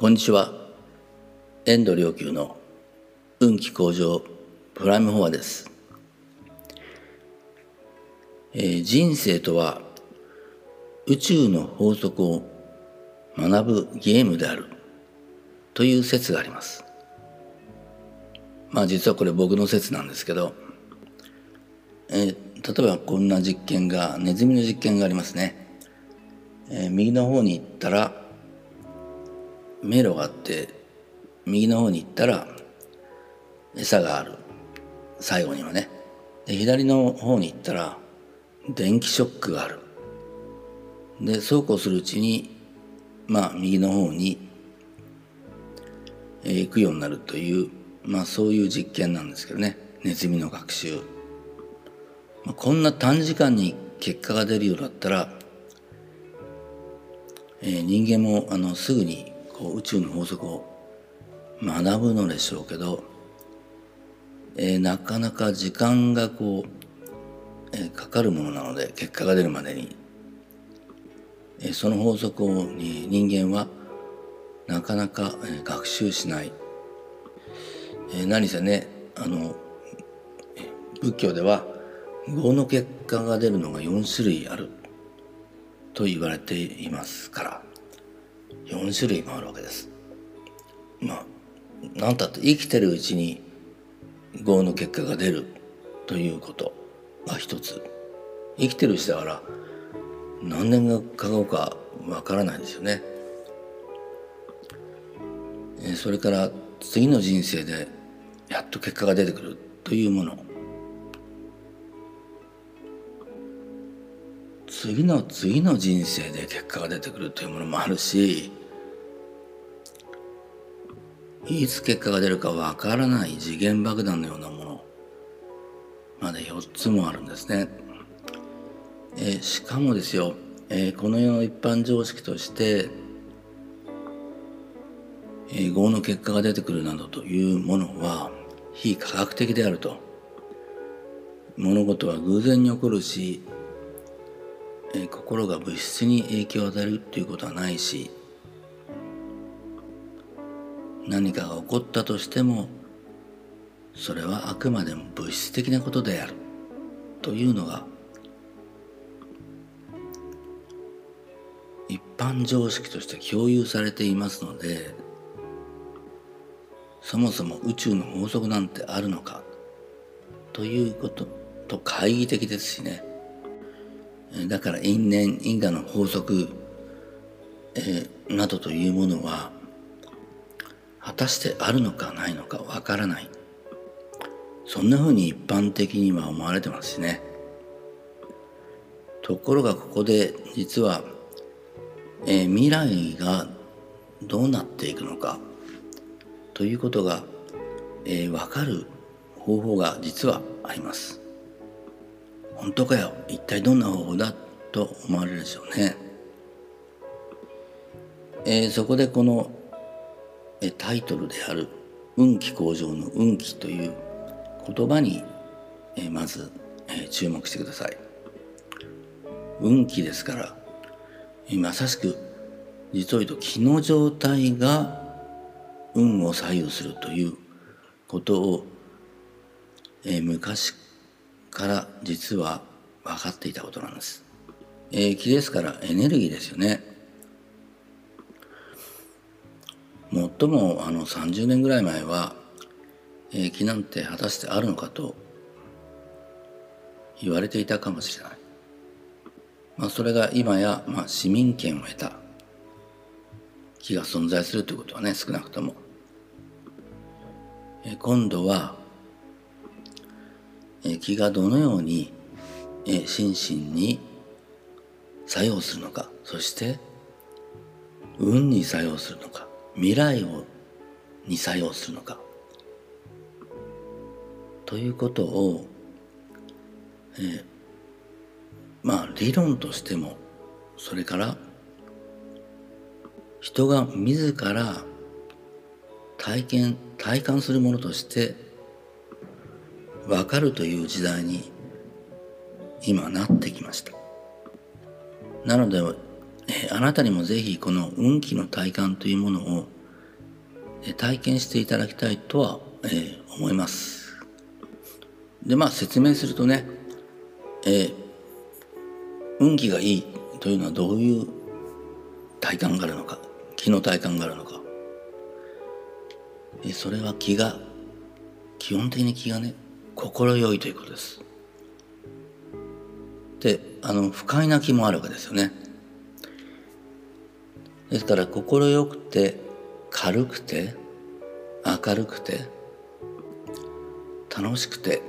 こんにちは。遠藤良久の運気向上プライムフォアです、えー、人生とは宇宙の法則を学ぶゲームであるという説があります。まあ実はこれ僕の説なんですけど、えー、例えばこんな実験がネズミの実験がありますね、えー、右の方に行ったら迷路があって右の方に行ったら餌がある。最後にはね。で左の方に行ったら電気ショックがある。でそうこうするうちにまあ右の方に行くようになるというまあそういう実験なんですけどね。ネズミの学習、まあ、こんな短時間に結果が出るようだったら、えー、人間もあのすぐに宇宙の法則を学ぶのでしょうけど、えー、なかなか時間がこう、えー、かかるものなので結果が出るまでに、えー、その法則を、人間はなかなか、えー、学習しない、えー、何せねあの仏教では業の結果が出るのが4種類あると言われていますから。4種類もあるわけです。まあ何たって生きてるうちに業の結果が出るということが一つ生きてる人だから何年がかかるかわからないですよね。それから次の人生でやっと結果が出てくるというもの次の次の人生で結果が出てくるというものもあるしいつ結果が出るかわからない次元爆弾のようなものまで4つもあるんですね。えー、しかもですよ、えー、この世の一般常識として、えー、業の結果が出てくるなどというものは非科学的であると。物事は偶然に起こるし、え、心が物質に影響を与えるということはないし何かが起こったとしてもそれはあくまでも物質的なことであるというのが一般常識として共有されていますのでそもそも宇宙の法則なんてあるのかということと懐疑的ですしね。だから因縁因果の法則、えー、などというものは果たしてあるのかないのかわからない。そんなふうに一般的には思われてますしね。ところがここで実は、えー、未来がどうなっていくのかということが、えー、分かる方法が実はあります。本当かよ？一体どんな方法だと思われるでしょうね、えー、そこでこのタイトルである「運気向上の運気」という言葉にえまずえ注目してください。運気ですからまさしく実を言うと気の状態が運を左右するということを、え昔から実は分かっていたことなんです。えー、気ですからエネルギーですよね。最もあの30年ぐらい前は、えー、気なんて果たしてあるのかと言われていたかもしれない。まあ、それが今や、まあ、市民権を得た気が存在するということはね少なくとも。えー、今度は、気がどのように、心身に作用するのかそして運に作用するのか未来をに作用するのかということを、えー、まあ理論としてもそれから人が自ら体験体感するものとして分かるという時代に今なってきましたなのでえあなたにもぜひこの運気の体感というものを体験していただきたいとは、え、思います。でまあ説明するとね、え、運気がいいというのはどういう体感があるのか気の体感があるのか、え、それは気が基本的に気がね心よいということです。であの不快な気もあるわけですよね。ですから心よくて軽くて明るくて楽しくて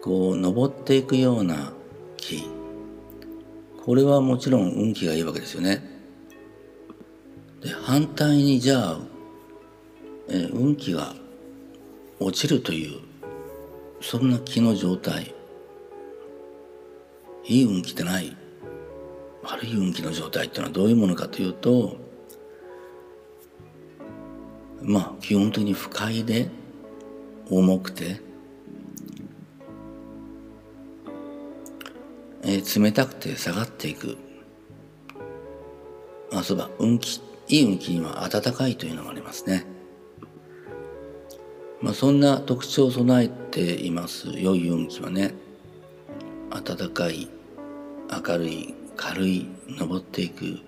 こう登っていくような木これはもちろん運気がいいわけですよね。で反対にじゃあ、え運気が落ちるというそんな気の状態。いい運気ってない。悪い運気の状態っていうのはどういうものかというとまあ基本的に不快で重くて、えー、冷たくて下がっていく。まあそうば運気いい運気には暖かいというのがありますね。まあ、そんな特徴を備えています。良い運気はね。暖かい明るい軽い登っていく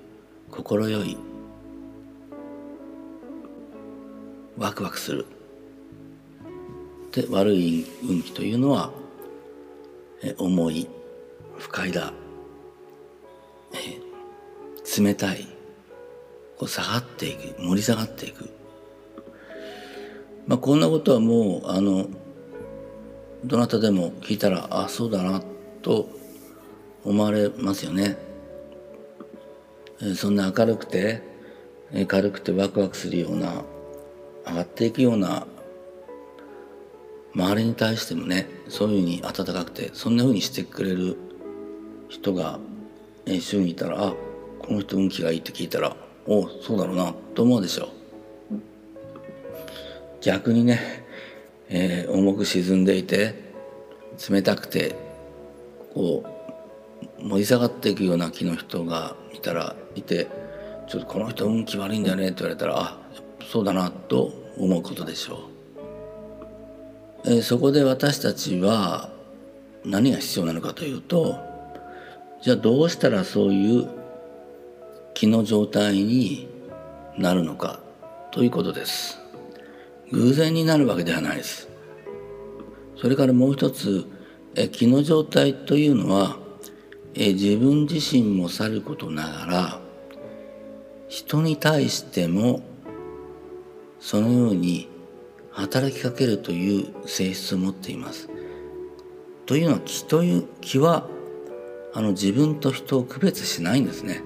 心よいワクワクする。で悪い運気というのは重い不快だ。冷たいこう下がっていく盛り下がっていく。まあこんなことはもうあのどなたでも聞いたらあそうだなと思われますよね。そんな明るくて軽くてワクワクするような上がっていくような周りに対してもねそういうふうに温かくてそんなふうにしてくれる人が一緒にいたらあこの人運気がいいって聞いたらおそうだろうなと思うでしょう逆にね、えー、重く沈んでいて冷たくてこう盛り下がっていくような気の人がいたらいてちょっとこの人運気悪いんだよねって言われたらあそうだなと思うことでしょう、えー、そこで私たちは何が必要なのかというとじゃあどうしたらそういう気の状態になるのかということです。偶然になるわけではないですそれからもう一つえ気の状態というのはえ自分自身もさることながら人に対してもそのように働きかけるという性質を持っています。というのは気という気はあの自分と人を区別しないんですね。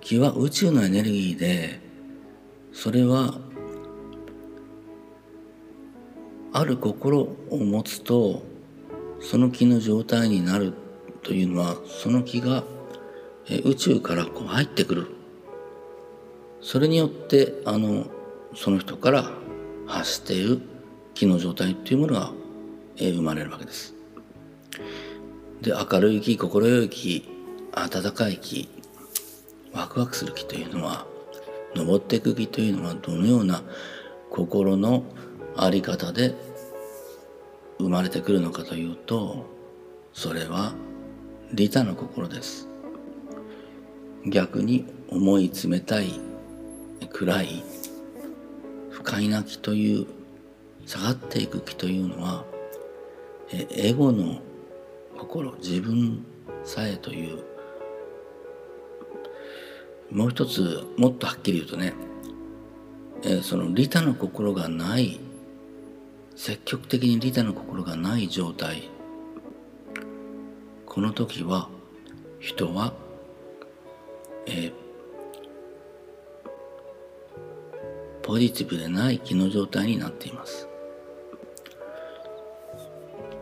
気は宇宙のエネルギーでそれはある心を持つとその気の状態になるというのはその気が宇宙からこう入ってくるそれによってあのその人から発している気の状態というものが生まれるわけです。で明るい気心よい気温かい気ワクワクする気というのは登っていく気というのはどのような心の在り方で生まれてくるのかというとそれは利他の心です。逆に重い冷たい暗い不快な気という下がっていく気というのはエゴの心自分さえという。もう一つもっとはっきり言うとねその利他の心がない積極的に利他の心がない状態。この時は人は、えー、ポジティブでない気の状態になっています、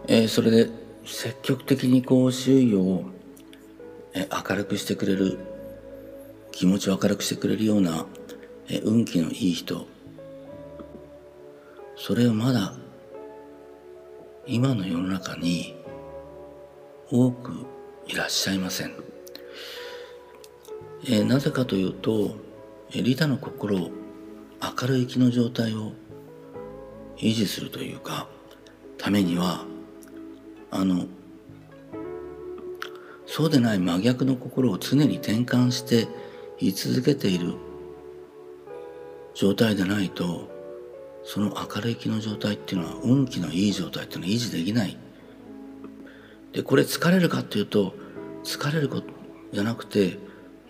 えー、それで積極的にこう周囲を、えー、明るくしてくれる気持ちを明るくしてくれるような、え、運気のいい人。それをまだ今の世の中に多くいらっしゃいません。え、なぜかというと、えー、リタの心明るい気の状態を維持するというかためにはあのそうでない真逆の心を常に転換して居続けている状態でないとその明るい気の状態っていうのは運気のいい状態っていうのは維持できない。でこれ疲れるかっていうと疲れることじゃなくて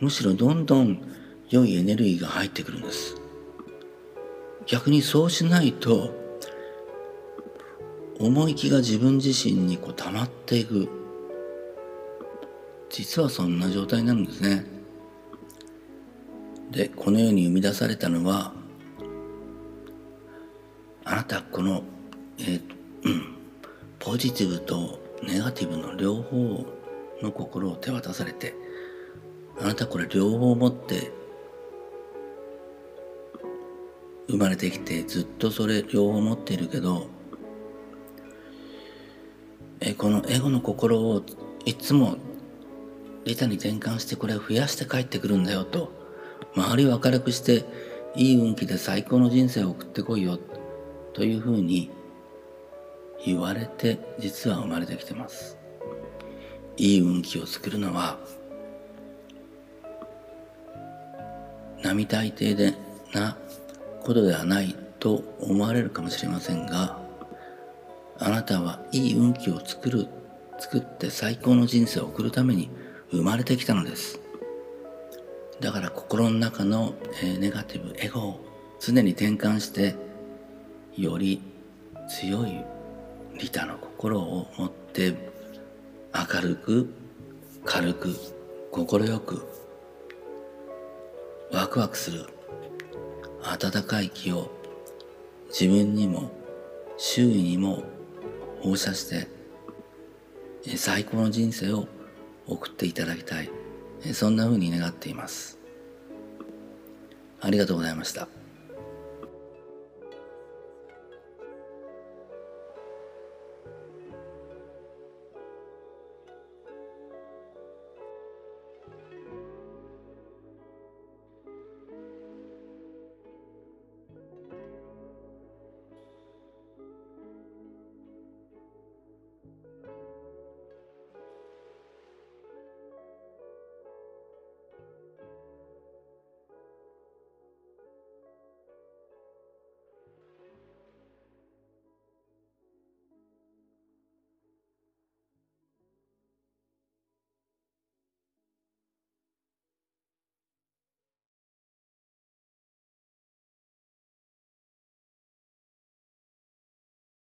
むしろどんどん良いエネルギーが入ってくるんです。逆にそうしないと思い気が自分自身にこう溜まっていく。実はそんな状態になるんですね。でこのように生み出されたのはあなたこの、えーうん、ポジティブとネガティブの両方の心を手渡されてあなたこれ両方持って生まれてきてずっとそれ両方持っているけどえこのエゴの心をいつも利他に転換してこれを増やして帰ってくるんだよと周りを明るくしていい運気で最高の人生を送ってこいよというふうに言われて実は生まれてきてます。いい運気を作るのは並大抵でなことではないと思われるかもしれませんがあなたはいい運気を作る作って最高の人生を送るために生まれてきたのです。だから心の中の、えネガティブエゴを常に転換してより強い利他の心を持って明るく軽く快くワクワクする温かい気を自分にも周囲にも放射して最高の人生を送っていただきたい。そんな風に願っています。ありがとうございました。